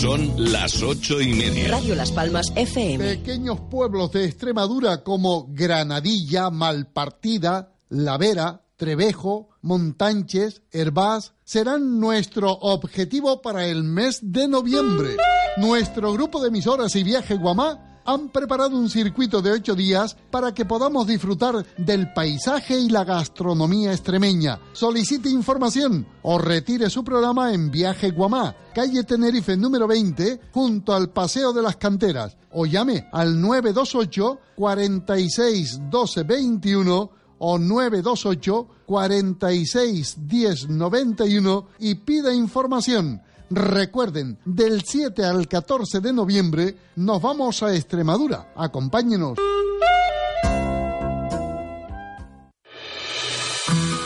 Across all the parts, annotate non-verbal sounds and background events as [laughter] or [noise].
Son las ocho y media. Radio Las Palmas FM. Pequeños pueblos de Extremadura como Granadilla, Malpartida, La Vera, Trevejo, Montanches, Herbás serán nuestro objetivo para el mes de noviembre. Nuestro grupo de emisoras y viaje Guamá han preparado un circuito de ocho días para que podamos disfrutar del paisaje y la gastronomía extremeña. Solicite información o retire su programa en Viaje Guamá, calle Tenerife número 20, junto al Paseo de las Canteras, o llame al 928 46 12 21 o 928 46 10 91 y pida información. Recuerden, del 7 al 14 de noviembre nos vamos a Extremadura. Acompáñenos.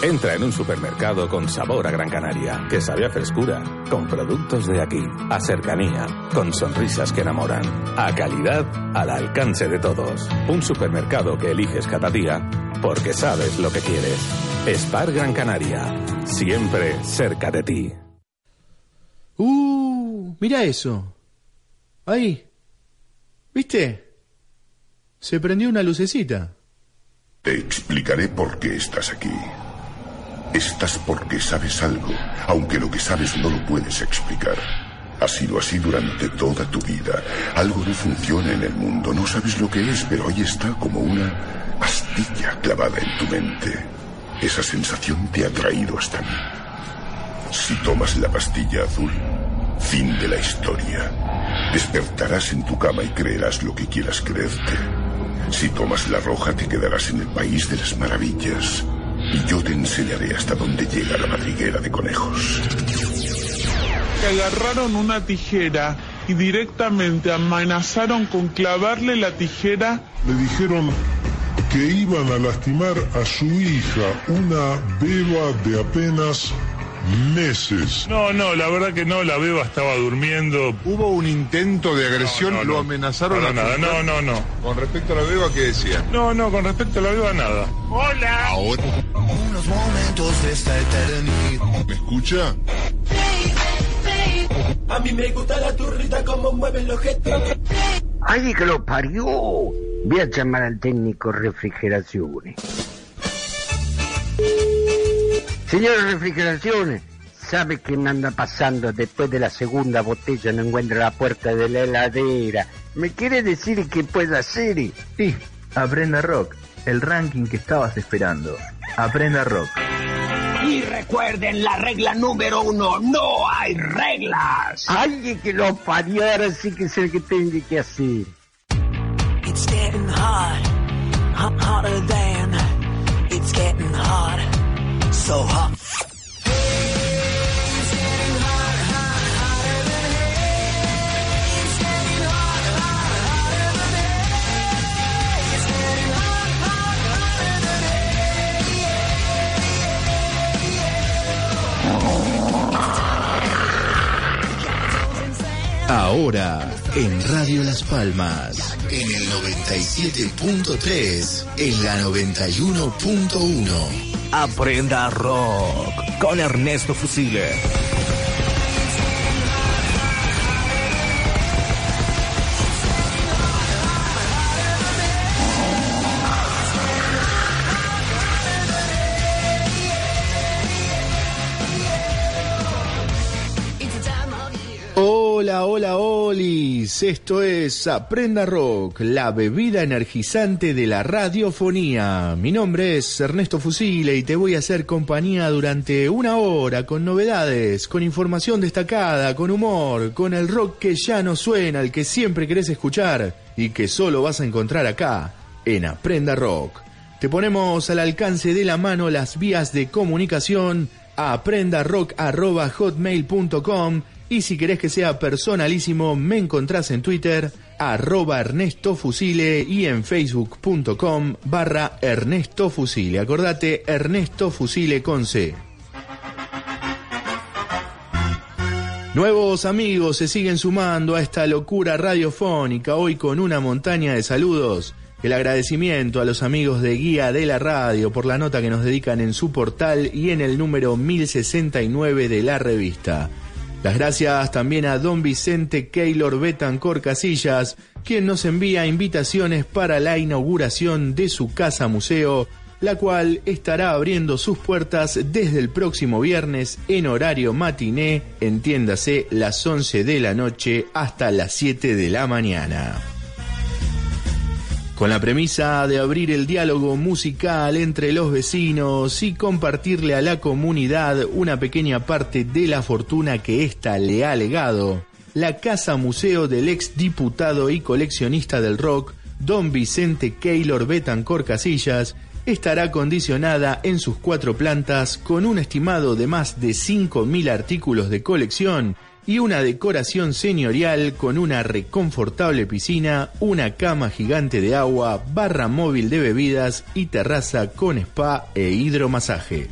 Entra en un supermercado con sabor a Gran Canaria, que sabe a frescura, con productos de aquí, a cercanía, con sonrisas que enamoran, a calidad al alcance de todos. Un supermercado que eliges cada día porque sabes lo que quieres. Spar Gran Canaria, siempre cerca de ti. Uh, mira eso. Ahí. ¿Viste? Se prendió una lucecita. Te explicaré por qué estás aquí. Estás porque sabes algo, aunque lo que sabes no lo puedes explicar. Ha sido así durante toda tu vida. Algo no funciona en el mundo, no sabes lo que es, pero ahí está como una astilla clavada en tu mente. Esa sensación te ha traído hasta mí. Si tomas la pastilla azul, fin de la historia. Despertarás en tu cama y creerás lo que quieras creerte. Si tomas la roja, te quedarás en el país de las maravillas. Y yo te enseñaré hasta dónde llega la madriguera de conejos. Que agarraron una tijera y directamente amenazaron con clavarle la tijera. Le dijeron que iban a lastimar a su hija, una beba de apenas meses. No, no, la verdad que no, la beba estaba durmiendo. Hubo un intento de agresión, No, no, lo no. amenazaron Para a nada, no, no, no. Con respecto a la beba, ¿qué decía? No, no, con respecto a la beba nada. ¡Hola! Ahora. Unos momentos de esta eternidad. ¿Me escucha? A mí me gusta la turrita como mueven los gestos. ¡Ay, que lo parió! Voy a llamar al técnico refrigeraciones. Señor refrigeraciones, ¿sabe qué me anda pasando después de la segunda botella? No encuentro la puerta de la heladera. ¿Me quiere decir qué puedo hacer? Sí, Aprenda Rock, el ranking que estabas esperando. Aprenda Rock. Y recuerden la regla número uno, no hay reglas. ¡Ay, que lo parió! Ahora sí que sé que tengo que hacer. It's getting hot, hot, hotter than. It's getting hot, so hot. Ahora, en Radio Las Palmas, en el 97.3, en la 91.1. Aprenda rock con Ernesto Fusile. Hola, hola, Esto es Aprenda Rock, la bebida energizante de la radiofonía. Mi nombre es Ernesto Fusile y te voy a hacer compañía durante una hora con novedades, con información destacada, con humor, con el rock que ya no suena, el que siempre querés escuchar y que solo vas a encontrar acá, en Aprenda Rock. Te ponemos al alcance de la mano las vías de comunicación a aprendarock.hotmail.com y si querés que sea personalísimo, me encontrás en Twitter, arroba Ernesto Fusile y en facebook.com barra Ernesto Fusile. Acordate, Ernesto Fusile con C. Nuevos amigos se siguen sumando a esta locura radiofónica, hoy con una montaña de saludos. El agradecimiento a los amigos de Guía de la Radio por la nota que nos dedican en su portal y en el número 1069 de la revista. Las gracias también a don Vicente Keylor Betancor Casillas, quien nos envía invitaciones para la inauguración de su casa museo, la cual estará abriendo sus puertas desde el próximo viernes en horario matiné, entiéndase las 11 de la noche hasta las 7 de la mañana. Con la premisa de abrir el diálogo musical entre los vecinos y compartirle a la comunidad una pequeña parte de la fortuna que ésta le ha legado, la Casa Museo del ex diputado y coleccionista del rock, don Vicente Keylor Betancor Casillas, estará condicionada en sus cuatro plantas con un estimado de más de 5.000 artículos de colección y una decoración señorial con una reconfortable piscina, una cama gigante de agua, barra móvil de bebidas y terraza con spa e hidromasaje.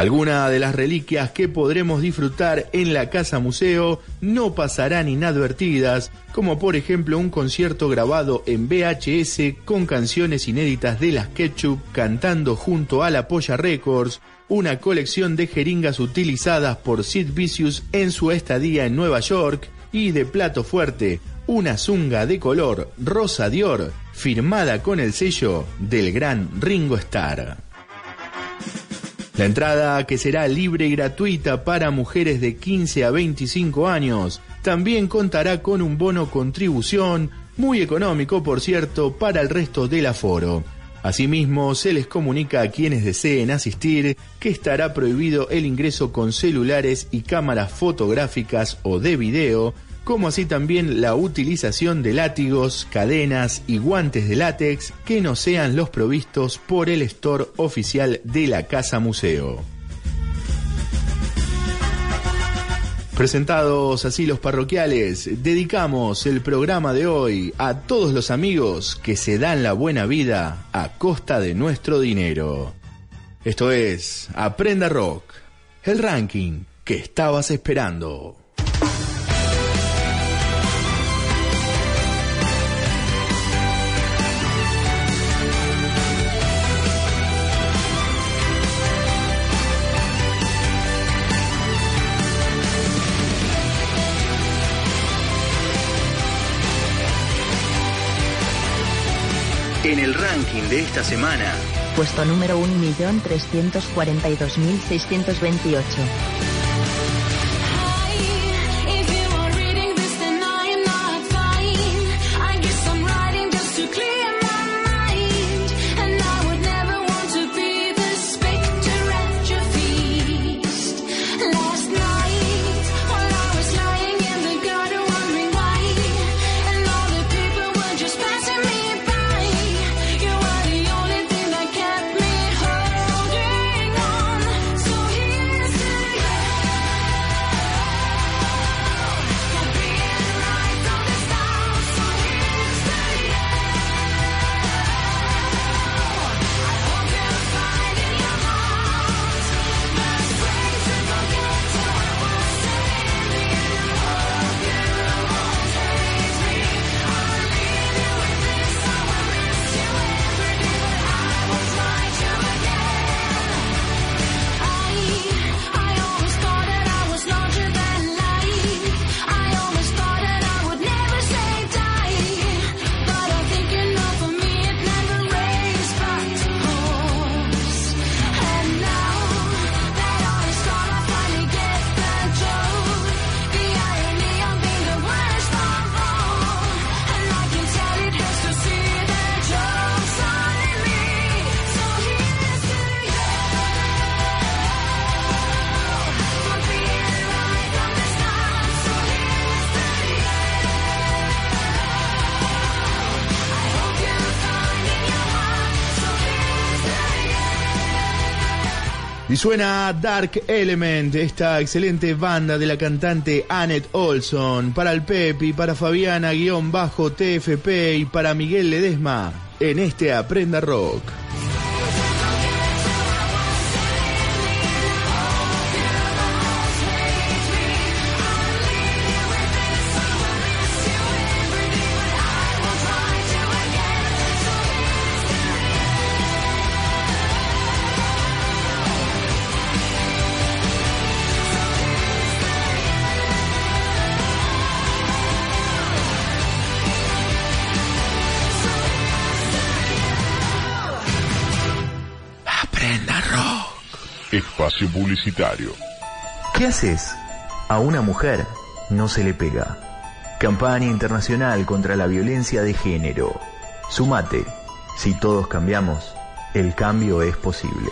Algunas de las reliquias que podremos disfrutar en la Casa Museo no pasarán inadvertidas, como por ejemplo un concierto grabado en VHS con canciones inéditas de las Ketchup cantando junto a la Polla Records, una colección de jeringas utilizadas por Sid Vicious en su estadía en Nueva York y de plato fuerte, una zunga de color rosa Dior firmada con el sello del gran Ringo Starr. La entrada, que será libre y gratuita para mujeres de 15 a 25 años, también contará con un bono contribución, muy económico por cierto, para el resto del aforo. Asimismo, se les comunica a quienes deseen asistir que estará prohibido el ingreso con celulares y cámaras fotográficas o de video, como así también la utilización de látigos, cadenas y guantes de látex que no sean los provistos por el store oficial de la Casa Museo. Presentados así los parroquiales, dedicamos el programa de hoy a todos los amigos que se dan la buena vida a costa de nuestro dinero. Esto es Aprenda Rock, el ranking que estabas esperando. En el ranking de esta semana. Puesto número 1.342.628. Y suena Dark Element, esta excelente banda de la cantante Annette Olson, para el Pepi, para Fabiana guion bajo TFP y para Miguel Ledesma en este Aprenda Rock. Espacio publicitario. ¿Qué haces? A una mujer no se le pega. Campaña internacional contra la violencia de género. Sumate. Si todos cambiamos, el cambio es posible.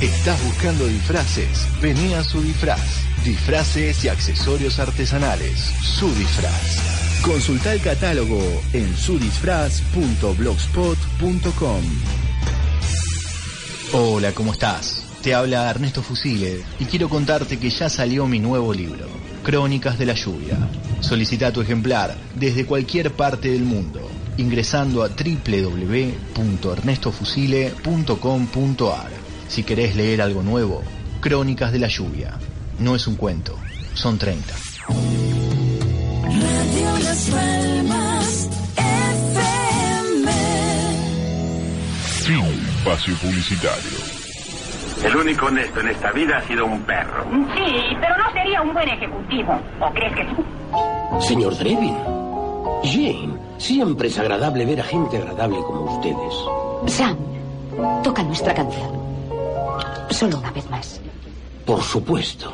¿Estás buscando disfraces? Vení a su disfraz. Disfraces y accesorios artesanales. Su disfraz. Consulta el catálogo en sudisfraz.blogspot.com. Hola, ¿cómo estás? Te habla Ernesto Fusile y quiero contarte que ya salió mi nuevo libro, Crónicas de la Lluvia. Solicita tu ejemplar desde cualquier parte del mundo ingresando a www.ernestofusile.com.ar. Si querés leer algo nuevo, Crónicas de la Lluvia. No es un cuento, son 30. Radio Las Palmas FM. Fin espacio publicitario. El único honesto en esta vida ha sido un perro. Sí, pero no sería un buen ejecutivo. ¿O crees que sí? Señor Drevin, Jane, siempre es agradable ver a gente agradable como ustedes. Sam, toca nuestra canción. Solo una vez más. Por supuesto.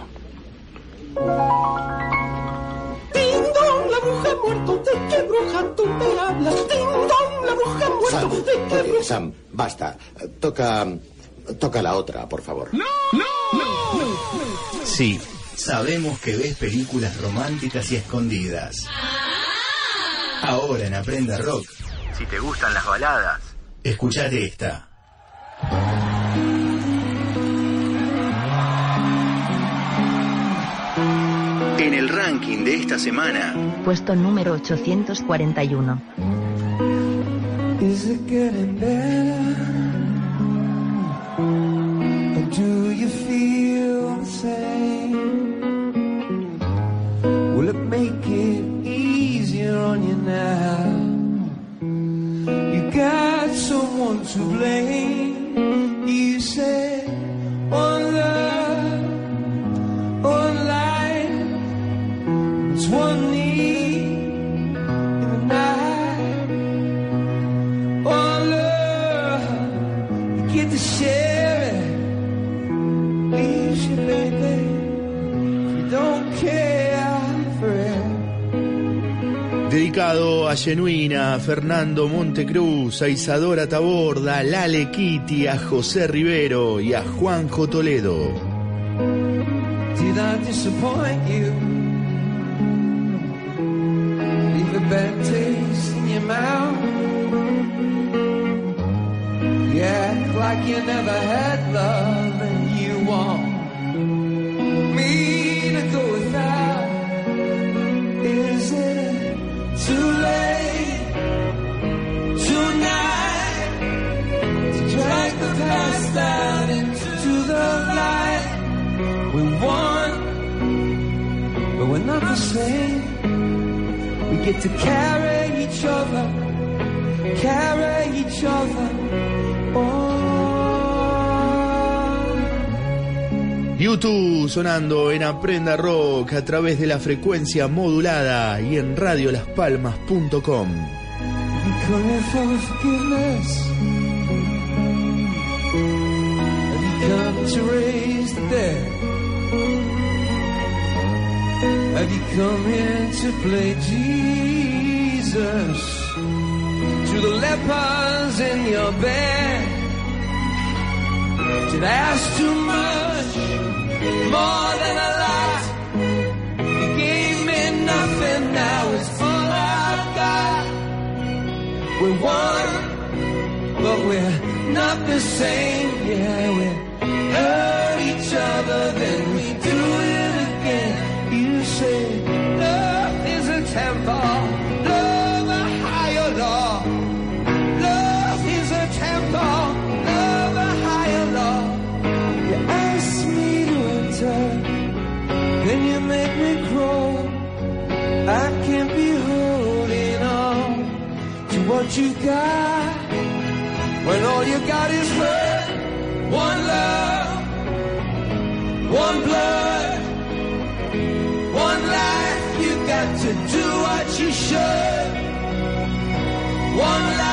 Ding dong, la bruja muerto. ¿De qué bruja tú me hablas? Ding dong, la bruja muerto. Sam, ¿De qué bruja? Sam, basta. Toca. Toca la otra, por favor. Sí, sabemos que ves películas románticas y escondidas. Ahora en Aprenda Rock, Si te gustan las baladas, escuchate esta. En el ranking de esta semana, Puesto número 841. Is it getting do you feel the same? Will it make it easier on you now? You got someone to blame. You said one love, one life, it's one a Genuina, a Fernando Montecruz, a Isadora Taborda, a Lale Kitty, a José Rivero y a Juanjo Toledo. Did I disappoint you? Like you never had love and you past out into the light? We won, but we're not the same. We get to carry each other, carry each other. on. YouTube sonando en Aprenda Rock a través de la frecuencia modulada y en radiolaspalmas.com. come to raise the dead? Have you come here to play Jesus to the lepers in your bed? Did I ask too much? More than a lot. You gave me nothing, now it's all I've got. We won, but we're not the same. Yeah, we hurt each other, then we do it again. You say love is a temple, love a higher law. Love is a temple, love a higher law. You ask me to enter, then you make me grow. I can't be holding on to what you got when all you got is hurt. One love, one blood, one life. You got to do what you should. One life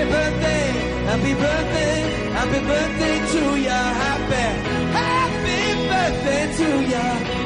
Happy birthday, happy birthday, happy birthday to ya. Happy, happy birthday to ya.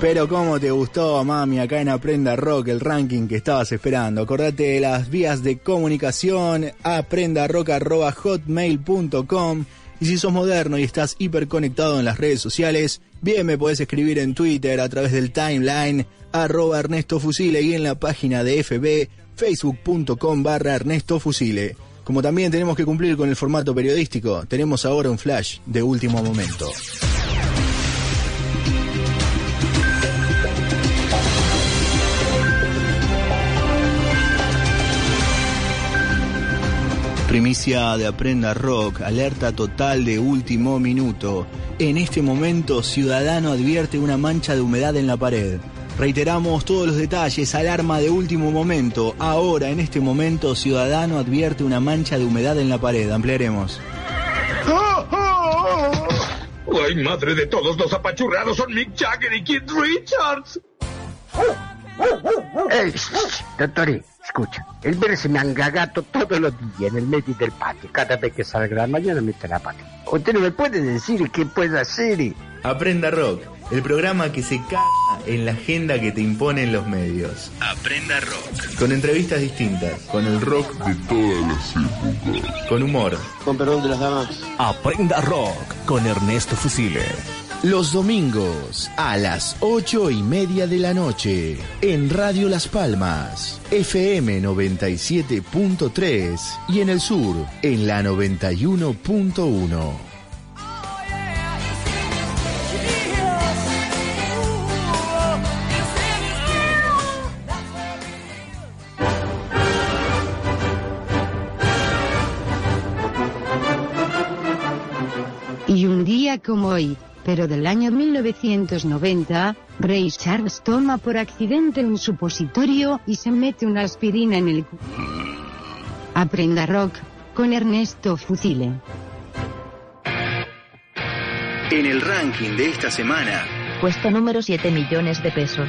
Pero cómo te gustó, mami, acá en Aprenda Rock, el ranking que estabas esperando. Acordate de las vías de comunicación, aprendarock.hotmail.com. Y si sos moderno y estás hiperconectado en las redes sociales, bien me podés escribir en Twitter a través del timeline, arroba Ernesto Fusile y en la página de FB, facebook.com barra Ernesto Fusile. Como también tenemos que cumplir con el formato periodístico, tenemos ahora un flash de último momento. Primicia de Aprenda Rock, alerta total de último minuto. En este momento, Ciudadano advierte una mancha de humedad en la pared. Reiteramos todos los detalles, alarma de último momento. Ahora, en este momento, Ciudadano advierte una mancha de humedad en la pared. Ampliaremos. ¡Ay, madre de todos los apachurrados! ¡Son Mick Jagger y Keith Richards! Ey, doctor, escucha, el ver se me angagato todos los días en el medio del patio. Cada vez que salga la mañana me está la pata. Usted no me puede decir qué puede hacer. Aprenda Rock, el programa que se caga en la agenda que te imponen los medios. Aprenda Rock. Con entrevistas distintas, con el rock de todas las épocas. Con humor. Con perdón de las damas. Aprenda Rock con Ernesto Fusile. Los domingos a las ocho y media de la noche en Radio Las Palmas, FM 97.3 y en el sur en la 91.1. Y un día como hoy, pero del año 1990, Ray Charles toma por accidente un supositorio y se mete una aspirina en el cu- Aprenda rock, con Ernesto Fusile. En el ranking de esta semana, Puesto número 7 millones de pesos.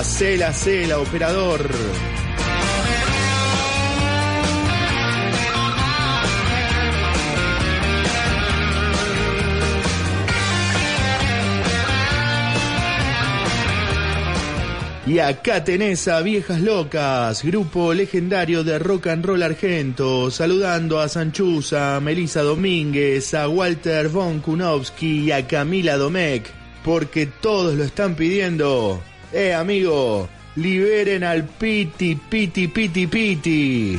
Hacela, Cela, operador. Y acá tenés a Viejas Locas, grupo legendario de rock and roll argento, saludando a Sanchuza, a Melissa Domínguez, a Walter von Kunowski y a Camila Domecq, porque todos lo están pidiendo. Eh, amigo, liberen al Piti, Piti, Piti, Piti.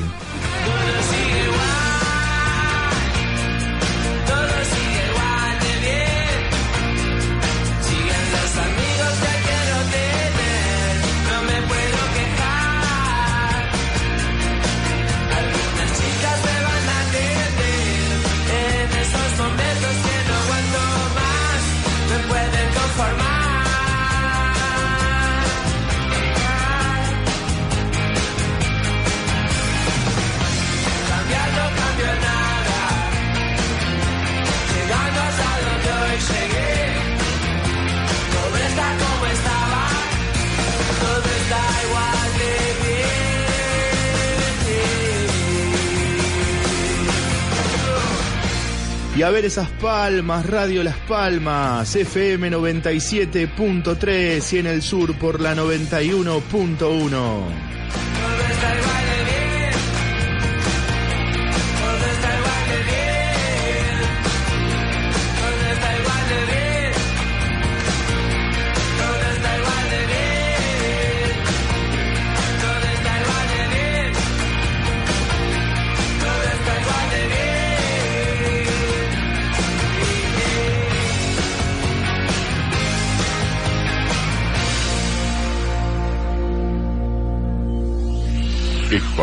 Y a ver esas palmas, Radio Las Palmas, FM 97.3 y en el sur por la 91.1.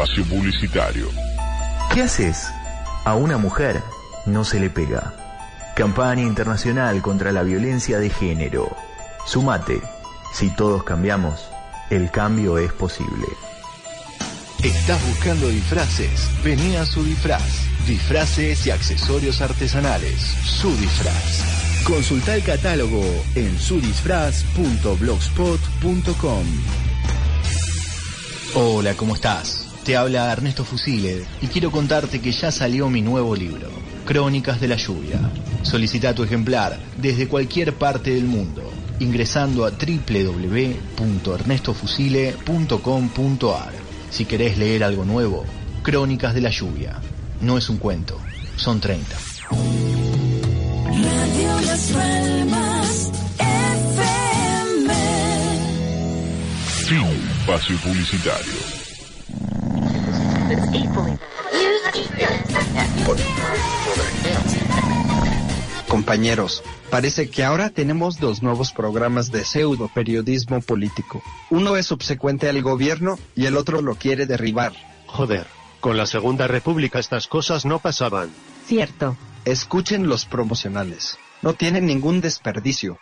Espacio Publicitario. ¿Qué haces? A una mujer no se le pega. Campaña internacional contra la violencia de género. Sumate. Si todos cambiamos, el cambio es posible. ¿Estás buscando disfraces? Vení a su disfraz. Disfraces y accesorios artesanales. Su disfraz. Consulta el catálogo en sudisfraz.blogspot.com. Hola, ¿cómo estás? Te habla Ernesto Fusile y quiero contarte que ya salió mi nuevo libro, Crónicas de la Lluvia. Solicita tu ejemplar desde cualquier parte del mundo ingresando a www.ernestofusile.com.ar. Si querés leer algo nuevo, Crónicas de la Lluvia. No es un cuento, son 30. Radio Las Palmas FM. Espacio Publicitario. Compañeros, parece que ahora tenemos dos nuevos programas de pseudo periodismo político. Uno es subsecuente al gobierno y el otro lo quiere derribar. Joder, con la Segunda República estas cosas no pasaban. Cierto. Escuchen los promocionales. No tienen ningún desperdicio.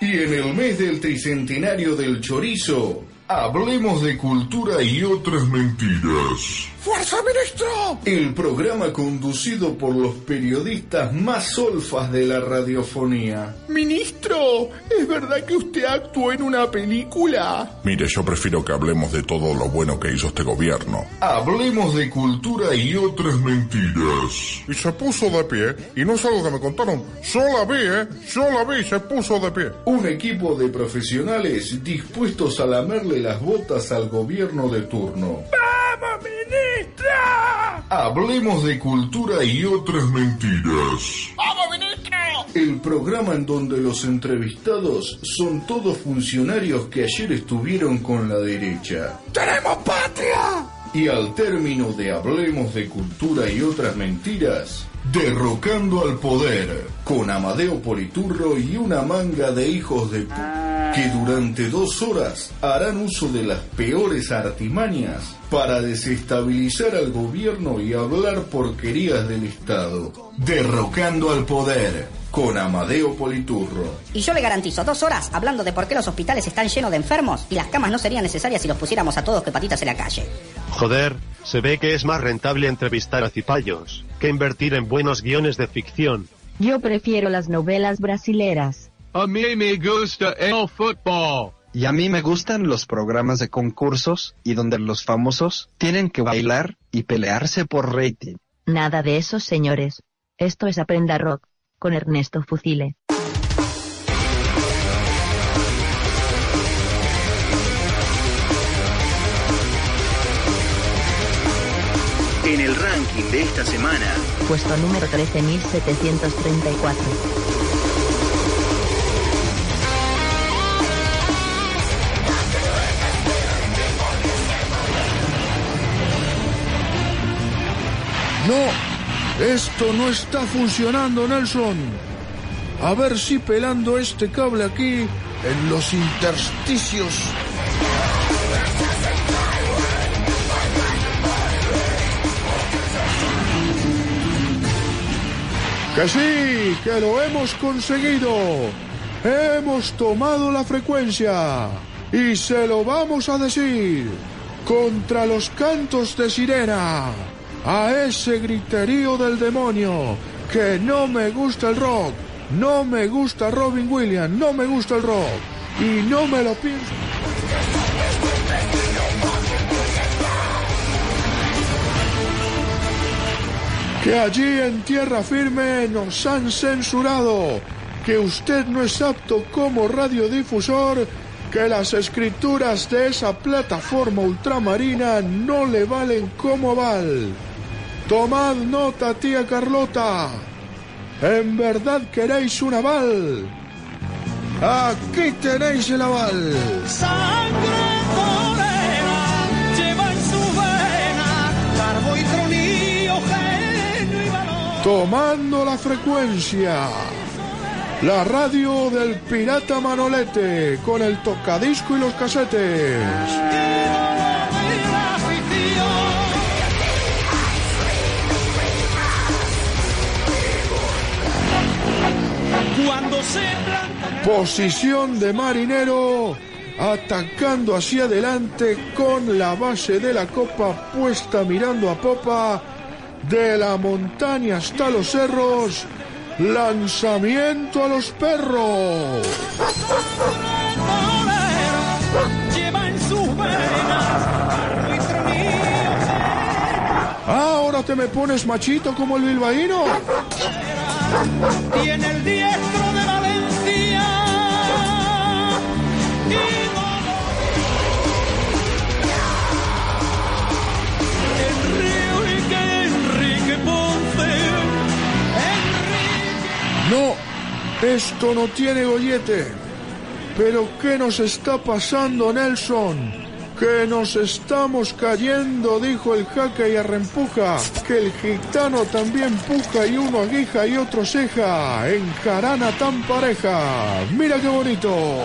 Y en el mes del tricentenario del chorizo, hablemos de cultura y otras mentiras. ¡Fuerza, ministro! El programa conducido por los periodistas más solfas de la radiofonía. Ministro, ¿es verdad que usted actuó en una película? Mire, yo prefiero que hablemos de todo lo bueno que hizo este gobierno. Hablemos de cultura y otras mentiras. Y se puso de pie, y no es algo que me contaron. Yo la vi, ¿eh? Yo la vi se puso de pie. Un equipo de profesionales dispuestos a lamerle las botas al gobierno de turno. ¡Vamos, ministra! Hablemos de cultura y otras mentiras. ¡Vamos, ministro! El programa en donde los entrevistados son todos funcionarios que ayer estuvieron con la derecha. ¡Tenemos patria! Y al término de Hablemos de cultura y otras mentiras, derrocando al poder, con Amadeo Politurro y una manga de hijos de que durante dos horas harán uso de las peores artimañas para desestabilizar al gobierno y hablar porquerías del Estado. Derrocando al poder, con Amadeo Politurro. Y yo le garantizo dos horas hablando de por qué los hospitales están llenos de enfermos y las camas no serían necesarias si los pusiéramos a todos que patitas en la calle. Joder, se ve que es más rentable entrevistar a cipayos que invertir en buenos guiones de ficción. Yo prefiero las novelas brasileras. A mí me gusta el fútbol. Y a mí me gustan los programas de concursos y donde los famosos tienen que bailar y pelearse por rating. Nada de eso, señores. Esto es Aprenda Rock, con Ernesto Fusile. En el ranking de esta semana, Puesto número 13734. No, esto no está funcionando, Nelson. A ver si pelando este cable aquí en los intersticios. Que sí, que lo hemos conseguido. Hemos tomado la frecuencia y se lo vamos a decir contra los cantos de sirena, a ese griterío del demonio, que no me gusta el rock, no me gusta Robin Williams, no me gusta el rock y no me lo pienso. que allí en tierra firme nos han censurado, que usted no es apto como radiodifusor, que las escrituras de esa plataforma ultramarina no le valen como aval. Tomad nota, tía Carlota. ¿En verdad queréis un aval? Aquí tenéis el aval. Sangre torera lleva en su vena carbo y tronillo, genio y valor. Tomando la frecuencia. La radio del pirata Manolete con el tocadisco y los casetes. Cuando se Posición de marinero, atacando hacia adelante con la base de la copa puesta mirando a popa, de la montaña hasta los cerros, lanzamiento a los perros. Ahora te me pones machito como el bilbaíno. Tiene el diestro de Valencia. Enrique, Enrique Ponce. No, esto no tiene gollete. Pero ¿qué nos está pasando, Nelson? Que nos estamos cayendo, dijo el jaque y arrempuja. Que el gitano también puja y uno aguija y otro ceja. En jarana tan pareja. Mira qué bonito.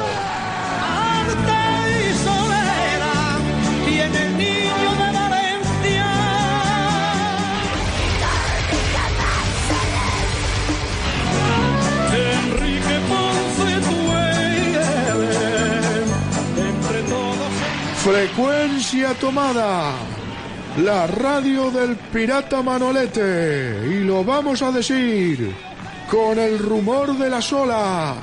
Frecuencia tomada. La radio del pirata Manolete. Y lo vamos a decir con el rumor de las olas.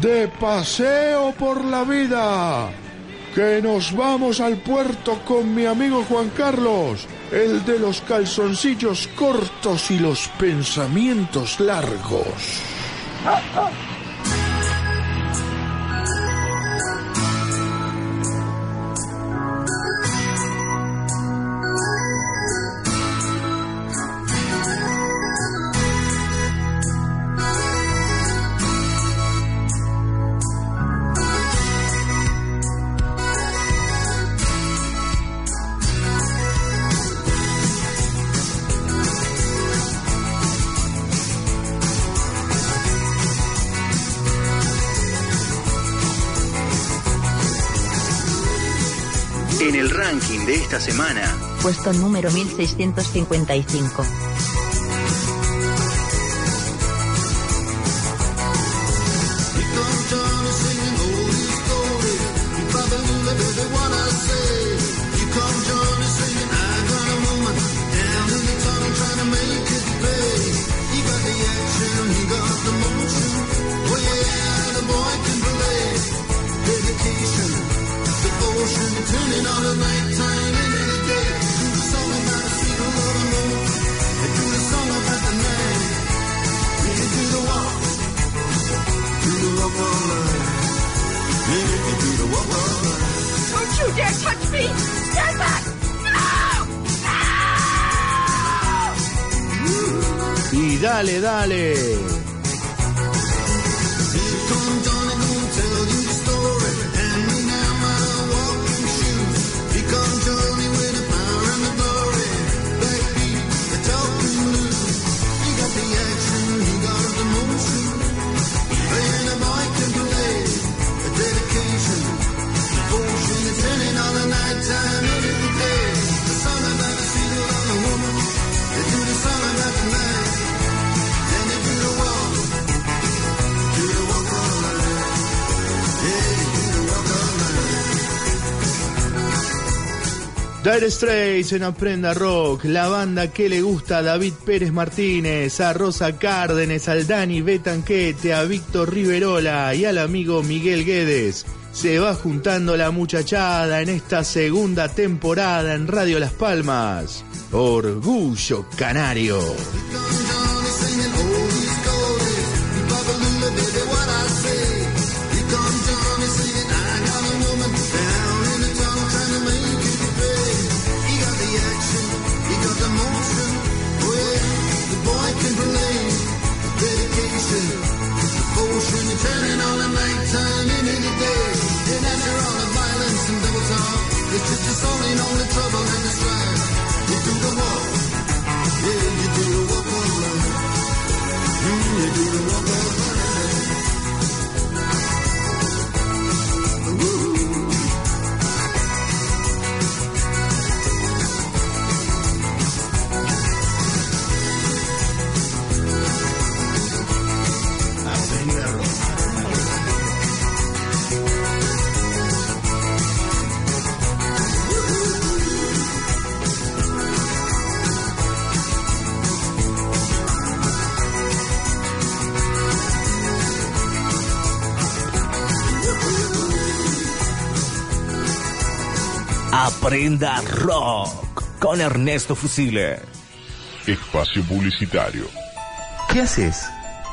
De paseo por la vida. Que nos vamos al puerto con mi amigo Juan Carlos. El de los calzoncillos cortos y los pensamientos largos. [laughs] Puesto número 1655. Turning on the nighttime dale, dale. Dire Straits en Aprenda Rock, la banda que le gusta a David Pérez Martínez, a Rosa Cárdenes, al Dani Betanquete, a Víctor Riverola y al amigo Miguel Guedes. se va juntando la muchachada en esta segunda temporada en Radio Las Palmas. Orgullo Canario. The trouble Aprenda Rock con Ernesto Fusile. Espacio publicitario. ¿Qué haces?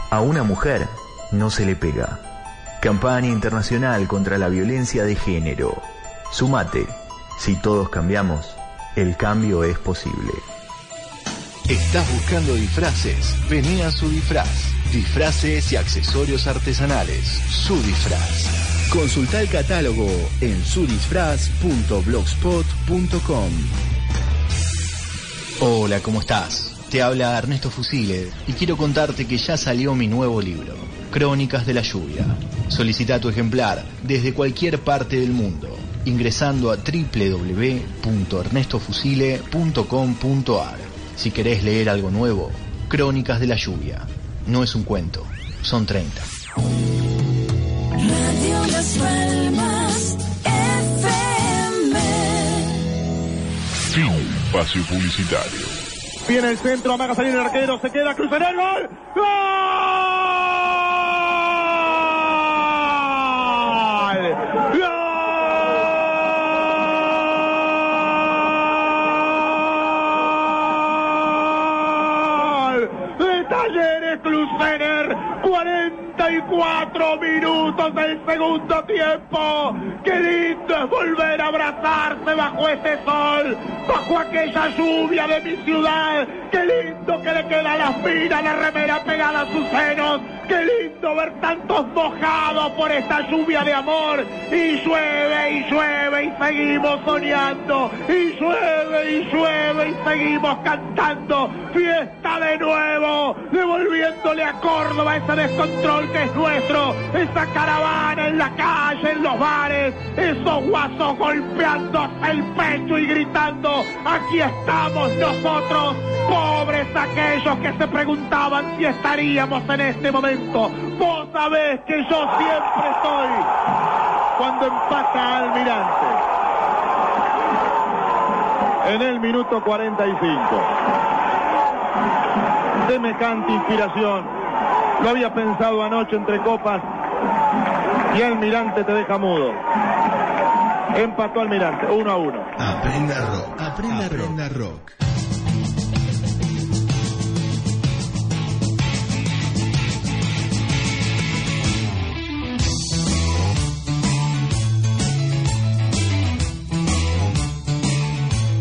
A una mujer no se le pega. Campaña internacional contra la violencia de género. Sumate. Si todos cambiamos, el cambio es posible. ¿Estás buscando disfraces? Vení a su disfraz. Disfraces y accesorios artesanales. Su disfraz. Consulta el catálogo en sudisfraz.blogspot.com. Hola, ¿cómo estás? Te habla Ernesto Fusile y quiero contarte que ya salió mi nuevo libro, Crónicas de la Lluvia. Solicita tu ejemplar desde cualquier parte del mundo ingresando a www.ernestofusile.com.ar. Si querés leer algo nuevo, Crónicas de la Lluvia. No es un cuento, son 30. Las Palmas FM. Fin. Espacio publicitario. Viene el centro, amaga salir el arquero, se queda, cruza en el gol. ¡Gol! ¡Gol! De Talleres Crucener, 44 minutos del segundo tiempo. Qué lindo es volver a abrazarse bajo ese sol, bajo aquella lluvia de mi ciudad. Qué lindo que le queda la fina, la remera pegada a sus senos. Qué lindo ver tantos mojados por esta lluvia de amor. Y llueve y llueve y seguimos soñando. Y llueve y llueve y seguimos cantando. Fiesta de nuevo, devolviéndole a Córdoba ese descontrol que es nuestro. Esa caravana en la calle, en los bares. Esos guasos golpeándose el pecho y gritando. Aquí estamos nosotros. Pobres aquellos que se preguntaban si estaríamos en este momento. Vos sabés que yo siempre estoy cuando empata Almirante. En el minuto 45. Semejante inspiración. Lo había pensado anoche entre copas y Almirante te deja mudo. Empató Almirante, uno a uno. Aprenda rock. Aprenda, Aprenda rock.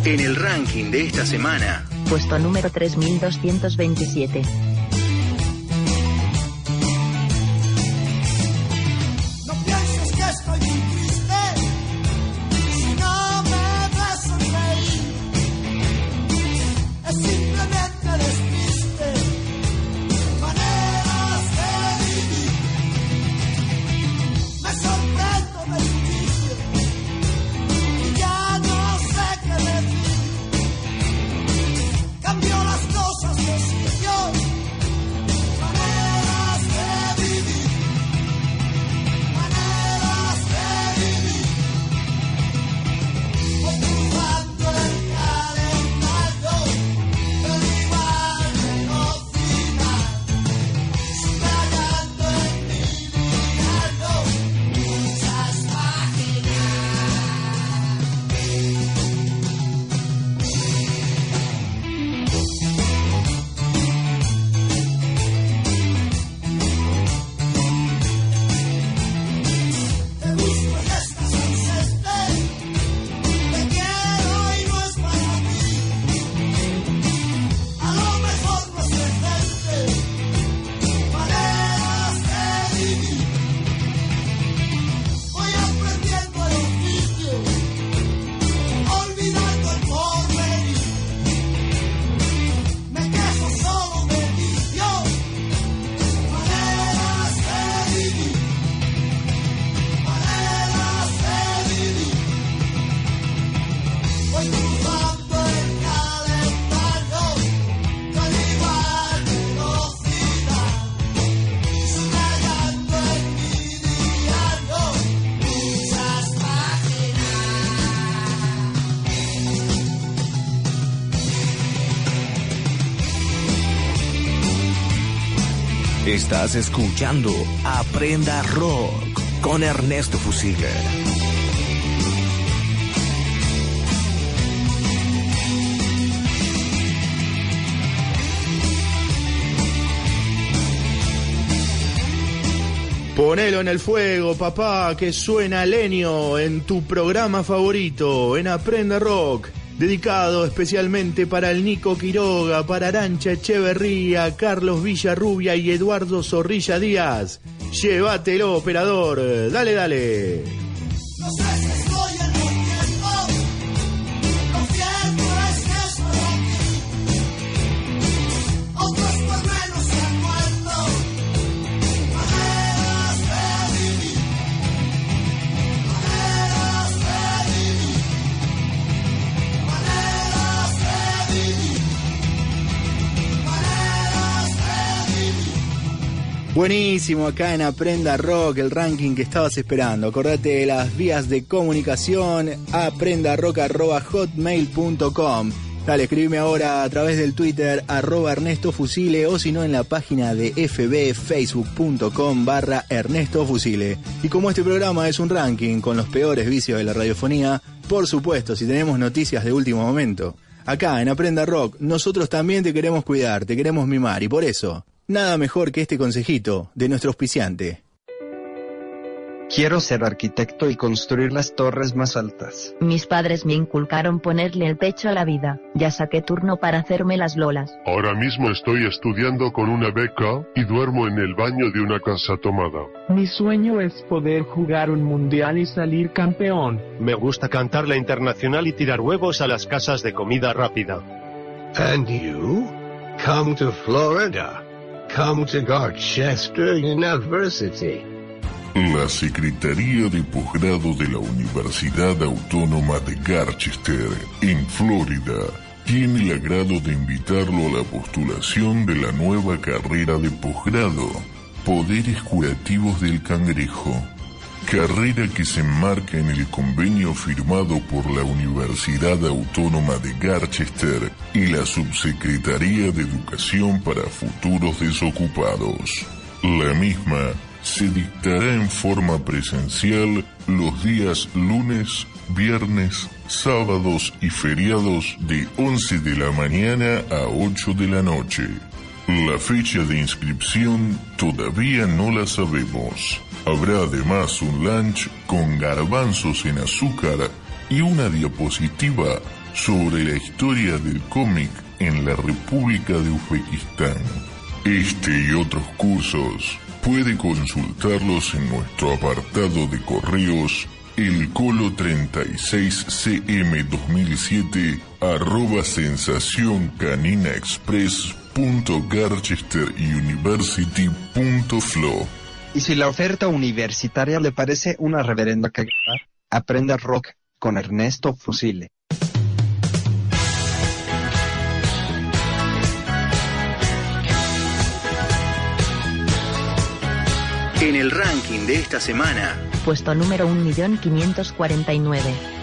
En el ranking de esta semana, Puesto número 3227. Estás escuchando Aprenda Rock con Ernesto Fusile. Ponelo en el fuego, papá, que suena leño en tu programa favorito, en Aprenda Rock, dedicado especialmente para el Nico Quiroga, para Arancha Echeverría, Carlos Villarrubia y Eduardo Zorrilla Díaz. Llévatelo, operador, dale, dale. Buenísimo acá en Aprenda Rock, el ranking que estabas esperando. Acordate de las vías de comunicación, aprendarock.hotmail.com. Dale, escribime ahora a través del Twitter, arroba Ernesto Fusile, o si no en la página de fbfacebook.com barra Ernesto Fusile. Y como este programa es un ranking con los peores vicios de la radiofonía, por supuesto, si tenemos noticias de último momento, acá en Aprenda Rock, nosotros también te queremos cuidar, te queremos mimar, y por eso, Nada mejor que este consejito de nuestro auspiciante. Quiero ser arquitecto y construir las torres más altas. Mis padres me inculcaron ponerle el pecho a la vida. Ya saqué turno para hacerme las lolas. Ahora mismo estoy estudiando con una beca y duermo en el baño de una casa tomada. Mi sueño es poder jugar un mundial y salir campeón. Me gusta cantar la internacional y tirar huevos a las casas de comida rápida. And you? Come to Florida. La Secretaría de Posgrado de la Universidad Autónoma de Garchester, en Florida, tiene el agrado de invitarlo a la postulación de la nueva carrera de posgrado, Poderes Curativos del Cangrejo carrera que se enmarca en el convenio firmado por la Universidad Autónoma de Garchester y la Subsecretaría de Educación para Futuros Desocupados. La misma se dictará en forma presencial los días lunes, viernes, sábados y feriados de 11 de la mañana a 8 de la noche. La fecha de inscripción todavía no la sabemos. Habrá además un lunch con garbanzos en azúcar y una diapositiva sobre la historia del cómic en la República de Uzbekistán. Este y otros cursos puede consultarlos en nuestro apartado de correos el colo 36cm 2007 arroba sensación canina express y si la oferta universitaria le parece una reverenda cagada, aprenda rock con Ernesto Fusile. En el ranking de esta semana, puesto número 1.549.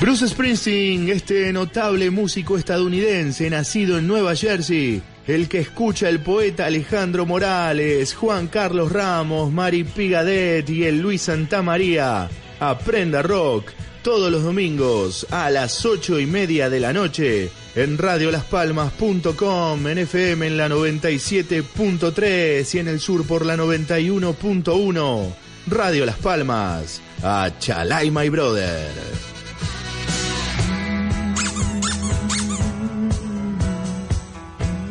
Bruce Springsteen, este notable músico estadounidense nacido en Nueva Jersey, el que escucha el poeta Alejandro Morales, Juan Carlos Ramos, Mari Pigadet y el Luis Santamaría. Aprenda rock todos los domingos a las ocho y media de la noche en radiolaspalmas.com, en FM en la 97.3 y en el sur por la 91.1. Radio Las Palmas, a Chalai My Brother.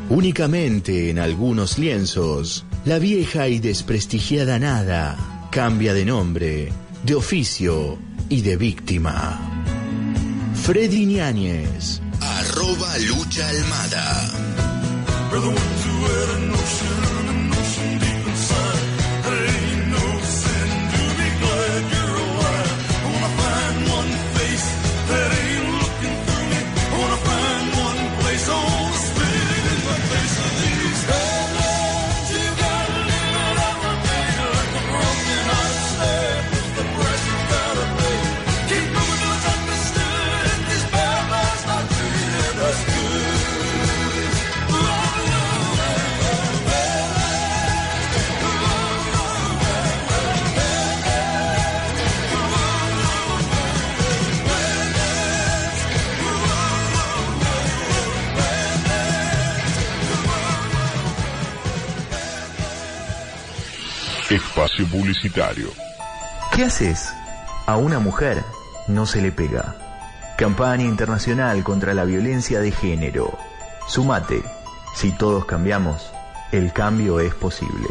Únicamente en algunos lienzos, la vieja y desprestigiada nada cambia de nombre, de oficio y de víctima. Freddy Ñáñez. Arroba Lucha Almada. Espacio publicitario. ¿Qué haces? A una mujer no se le pega. Campaña internacional contra la violencia de género. Sumate. Si todos cambiamos, el cambio es posible.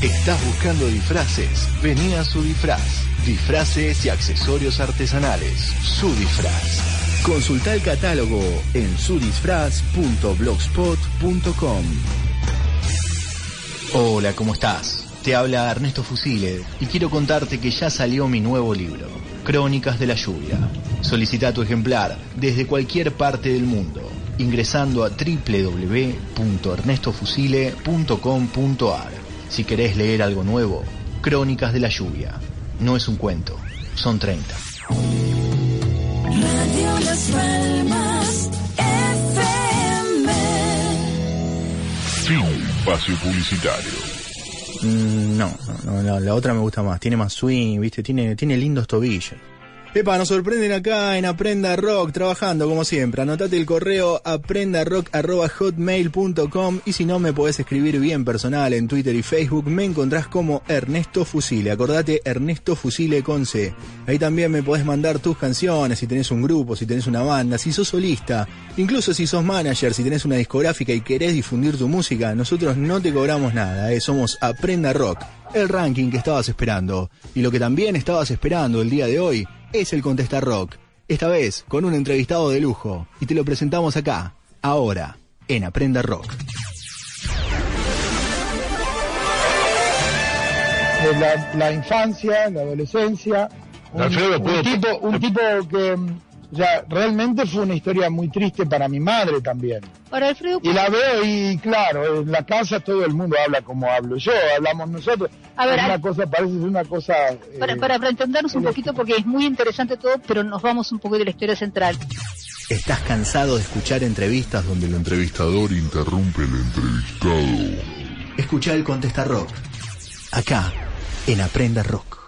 ¿Estás buscando disfraces? Vení a su disfraz. Disfraces y accesorios artesanales. Su disfraz. Consulta el catálogo en sudisfraz.blogspot.com. Hola, ¿cómo estás? Te habla Ernesto Fusile y quiero contarte que ya salió mi nuevo libro, Crónicas de la Lluvia. Solicita tu ejemplar desde cualquier parte del mundo ingresando a www.ernestofusile.com.ar. Si querés leer algo nuevo, Crónicas de la Lluvia. No es un cuento, son 30. Radio Las Palmas FM. Fin. Espacio publicitario. Mm, no, no, no, la otra me gusta más. Tiene más swing, ¿viste? Tiene, tiene lindos tobillos. Epa, nos sorprenden acá en Aprenda Rock, trabajando como siempre. Anotate el correo aprendarock.hotmail.com y si no me podés escribir bien personal en Twitter y Facebook, me encontrás como Ernesto Fusile. Acordate, Ernesto Fusile con C. Ahí también me podés mandar tus canciones, si tenés un grupo, si tenés una banda, si sos solista, incluso si sos manager, si tenés una discográfica y querés difundir tu música, nosotros no te cobramos nada, eh. somos Aprenda Rock, el ranking que estabas esperando. Y lo que también estabas esperando el día de hoy es el Contesta Rock. Esta vez con un entrevistado de lujo. Y te lo presentamos acá, ahora, en Aprenda Rock. la, la infancia, la adolescencia. Un, Alfredo, un ¿puedo- tipo, un tipo que mm, ya realmente fue una historia muy triste para mi madre también. Ahora, Alfredo, Y la veo y claro, en la casa todo el mundo habla como hablo yo, hablamos nosotros. A ver, Es una Al- cosa, parece ser una cosa... eh, para, para, para entendernos un poquito, porque es muy interesante todo, pero nos vamos un poco de la historia central. ¿Estás cansado de escuchar entrevistas donde El entrevistador interrumpe al entrevistado. Escucha el Contesta Rock. Acá, en Aprenda Rock.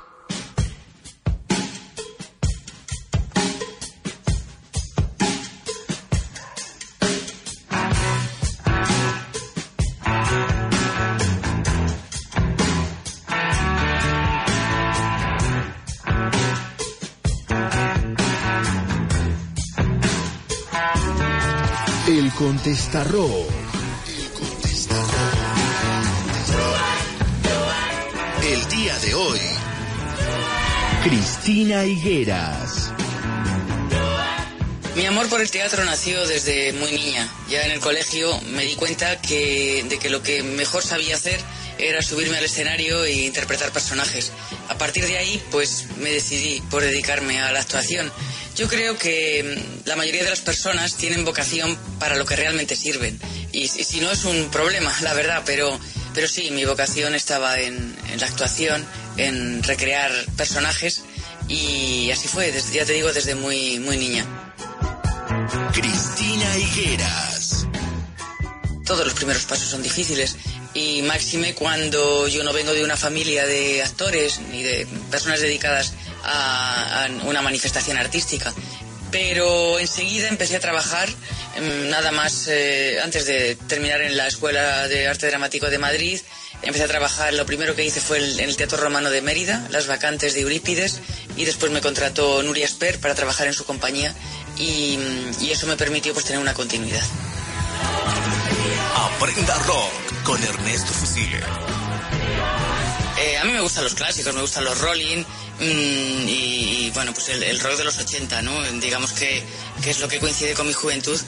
El Contesta Rock. El día de hoy. Cristina Higueras. Mi amor por el teatro nació desde muy niña. Ya en el colegio me di cuenta que, de que lo que mejor sabía hacer era subirme al escenario e interpretar personajes. A partir de ahí, pues me decidí por dedicarme a la actuación. Yo creo que mm, la mayoría de las personas tienen vocación para lo que realmente sirven. Y, y si no es un problema, la verdad, pero, pero sí, mi vocación estaba en, en la actuación, en recrear personajes Y así fue, desde, ya te digo, desde muy, muy niña. Cristina Higueras. Todos los primeros pasos son difíciles y máxime cuando yo no vengo de una familia de actores ni de personas dedicadas a, una manifestación artística. Pero enseguida empecé a trabajar, em, nada más eh, antes de terminar en la Escuela de Arte Dramático de Madrid, empecé a trabajar, lo primero que hice fue en el Teatro Romano de Mérida, las vacantes de Eurípides, y después me contrató Nuria Esper para trabajar en su compañía y, y eso me permitió pues tener una continuidad. Aprenda rock con Ernesto Fusile. A mí me gustan los clásicos, me gustan los Rolling mm, y, y, bueno, pues el, el de los 80, ¿no? Digamos que, que es lo que coincide con mi juventud.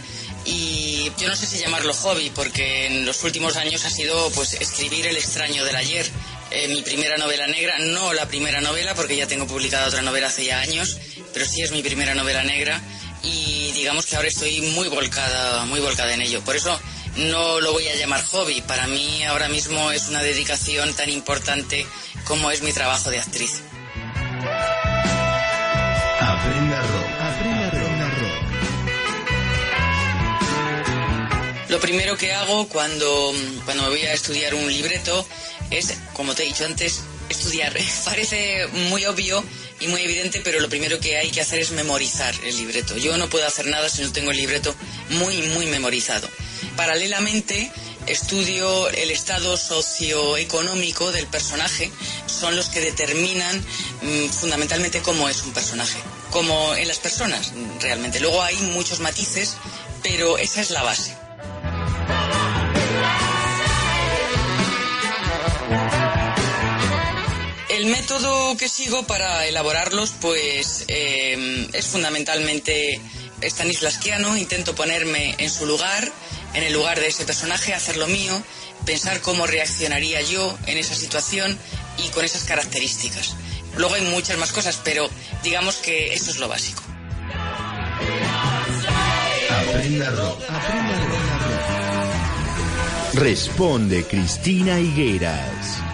Y yo no sé si llamarlo hobby, porque en los últimos años ha sido pues escribir El extraño del ayer. Eh, mi primera novela negra, no la primera novela, porque ya tengo publicada otra novela hace ya años, pero sí es mi primera novela negra y digamos que ahora estoy muy volcada, muy volcada en ello. Por eso no lo voy a llamar hobby. Para mí ahora mismo es una dedicación tan importante como es mi trabajo de actriz. Aprenda rock. Aprenda rock. Lo primero que hago cuando, cuando me voy a estudiar un libreto es, como te he dicho antes, estudiar. [laughs] Parece muy obvio y muy evidente, pero lo primero que hay que hacer es memorizar el libreto. Yo no puedo hacer nada si no tengo el libreto muy, muy memorizado. Paralelamente, estudio el estado socioeconómico del personaje, son los que determinan mm, fundamentalmente cómo es un personaje, como en las personas realmente. Luego hay muchos matices, pero esa es la base. El método que sigo para elaborarlos, pues eh, es fundamentalmente stanislavskiano. Intento ponerme en su lugar, en el lugar de ese personaje, hacer lo mío, pensar cómo reaccionaría yo en esa situación y con esas características. Luego hay muchas más cosas, pero digamos que esto es lo básico. Responde Cristina Higueras.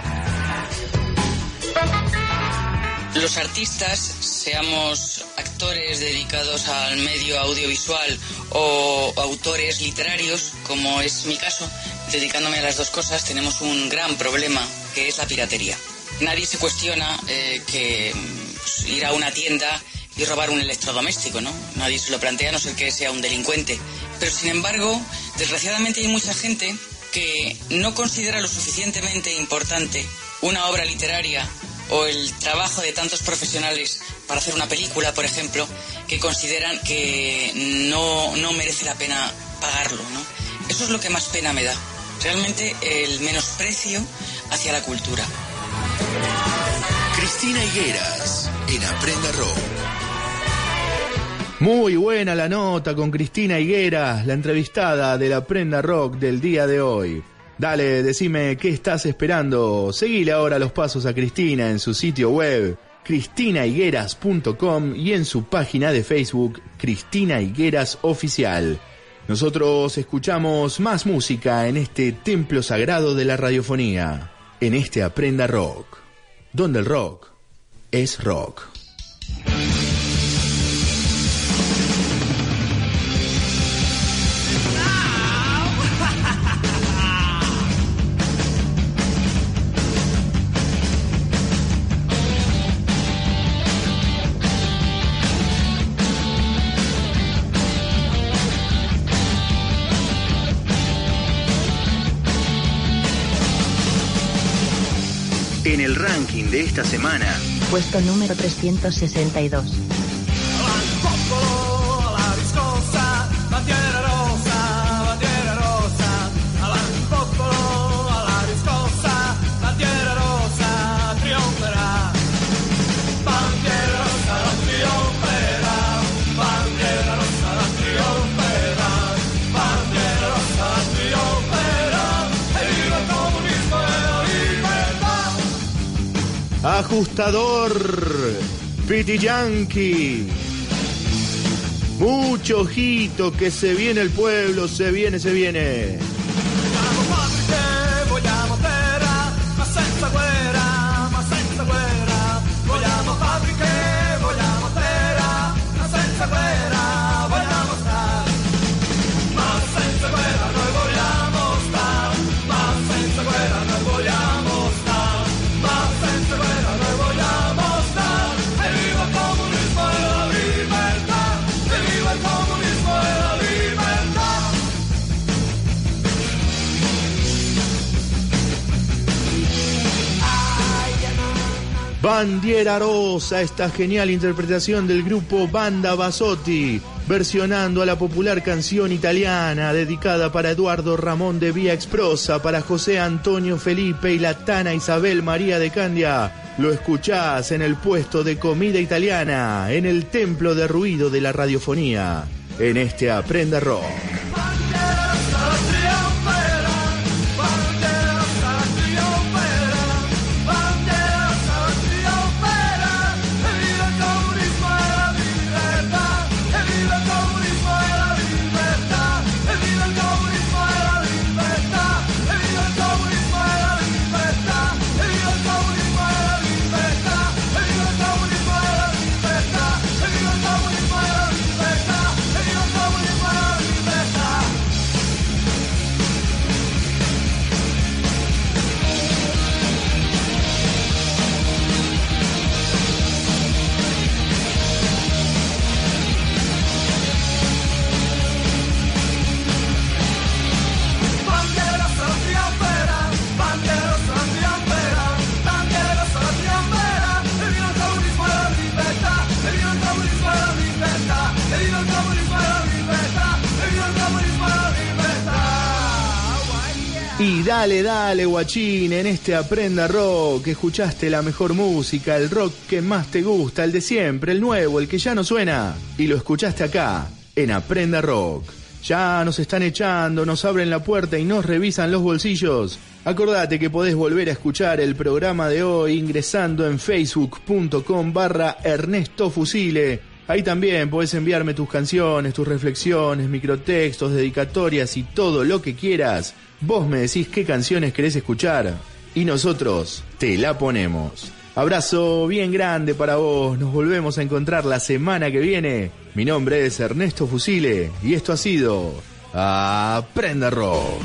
Los artistas, seamos actores dedicados al medio audiovisual o autores literarios, como es mi caso, dedicándome a las dos cosas, tenemos un gran problema que es la piratería. Nadie se cuestiona eh, que pues, ir a una tienda y robar un electrodoméstico, ¿no? Nadie se lo plantea a no ser que sea un delincuente. Pero sin embargo, desgraciadamente hay mucha gente que no considera lo suficientemente importante una obra literaria o el trabajo de tantos profesionales para hacer una película, por ejemplo, que consideran que no, no merece la pena pagarlo, ¿no? Eso es lo que más pena me da. Realmente el menosprecio hacia la cultura. Cristina Higueras en Aprenda Rock. Muy buena la nota con Cristina Higueras, la entrevistada de la Prenda Rock del día de hoy. Dale, decime qué estás esperando. Seguile ahora los pasos a Cristina en su sitio web cristinahigueras.com y en su página de Facebook Cristina Higueras Oficial. Nosotros escuchamos más música en este templo sagrado de la radiofonía, en este Aprenda Rock, donde el rock es rock. Esta semana, Puesto número 362. Ajustador, Piti Yankee. Mucho ojito que se viene el pueblo, se viene, se viene. Bandiera Rosa, esta genial interpretación del grupo Banda Basotti, versionando a la popular canción italiana dedicada para Eduardo Ramón de Vía Exprosa, para José Antonio Felipe y la Tana Isabel María de Candia. Lo escuchás en el puesto de comida italiana, en el templo de ruido de la radiofonía, en este Aprenda Rock. Dale, guachín, en este Aprenda Rock, escuchaste la mejor música, el rock que más te gusta, el de siempre, el nuevo, el que ya no suena. Y lo escuchaste acá, en Aprenda Rock. Ya nos están echando, nos abren la puerta y nos revisan los bolsillos. Acordate que podés volver a escuchar el programa de hoy ingresando en facebook.com barra Ernesto Fusile. Ahí también podés enviarme tus canciones, tus reflexiones, microtextos, dedicatorias y todo lo que quieras. Vos me decís qué canciones querés escuchar y nosotros te la ponemos. Abrazo bien grande para vos, nos volvemos a encontrar la semana que viene. Mi nombre es Ernesto Fusile y esto ha sido Aprenda Rock.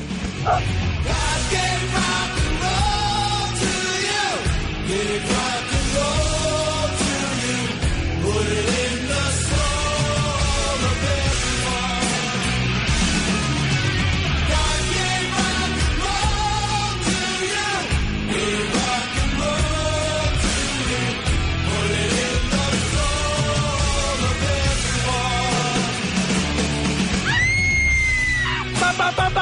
ba, ba.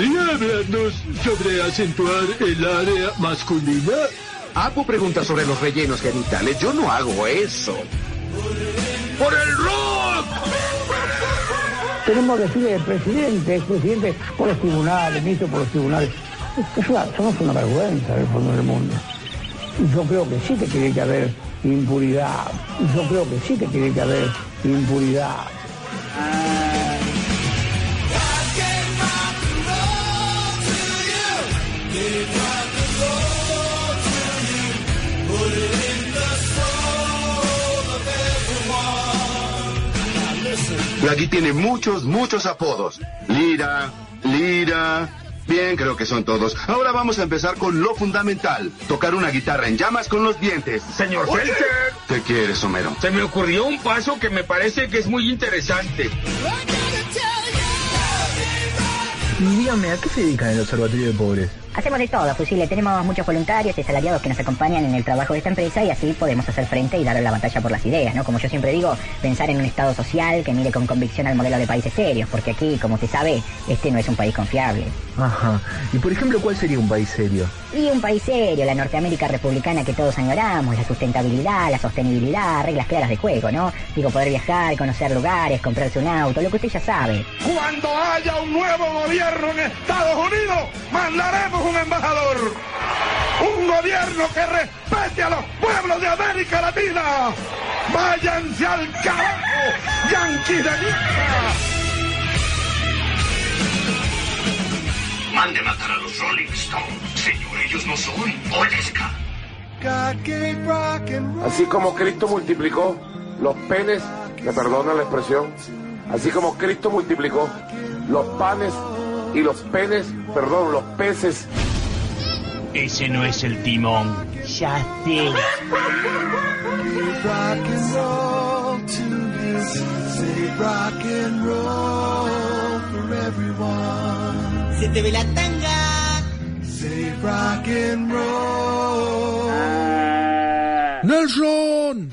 ¿Podría hablarnos sobre acentuar el área masculina? Apu pregunta sobre los rellenos genitales. Yo no hago eso. ¡Por el rock! Tenemos que decirle el presidente, es presidente por los tribunales, ministro por los tribunales. Es una- somos una vergüenza del fondo del mundo. Y yo creo que sí que tiene que haber impunidad. Y yo creo que sí que tiene que haber impunidad. Aquí tiene muchos, muchos apodos. Lira, Lira. Bien, creo que son todos. Ahora vamos a empezar con lo fundamental. Tocar una guitarra en llamas con los dientes. Señor Oye. Felter. ¿Qué quieres, Homero? Se me ocurrió un paso que me parece que es muy interesante. Dígame, ¿a qué se dedican en el Observatorio de Pobres? Hacemos de todo, Fusile. Tenemos muchos voluntarios y asalariados que nos acompañan en el trabajo de esta empresa y así podemos hacer frente y darle la batalla por las ideas, ¿no? Como yo siempre digo, pensar en un Estado social que mire con convicción al modelo de países serios, porque aquí, como usted sabe, este no es un país confiable. Ajá. Y por ejemplo, ¿cuál sería un país serio? Y un país serio, la Norteamérica republicana que todos añoramos, la sustentabilidad, la sostenibilidad, reglas claras de juego, ¿no? Digo, poder viajar, conocer lugares, comprarse un auto, lo que usted ya sabe. Cuando haya un nuevo gobierno en Estados Unidos, mandaremos un embajador. Un gobierno que respete a los pueblos de América Latina. Váyanse al carajo, yanquis de mierda. Mande matar a los Rolling Stones. Señor, ellos no son. Obedezca. Así como Cristo multiplicó los penes, me perdona la expresión, así como Cristo multiplicó los panes y los penes, perdón, los peces. Ese no es el timón. Ya sé. Se te ve la tanga. ¡Nelson!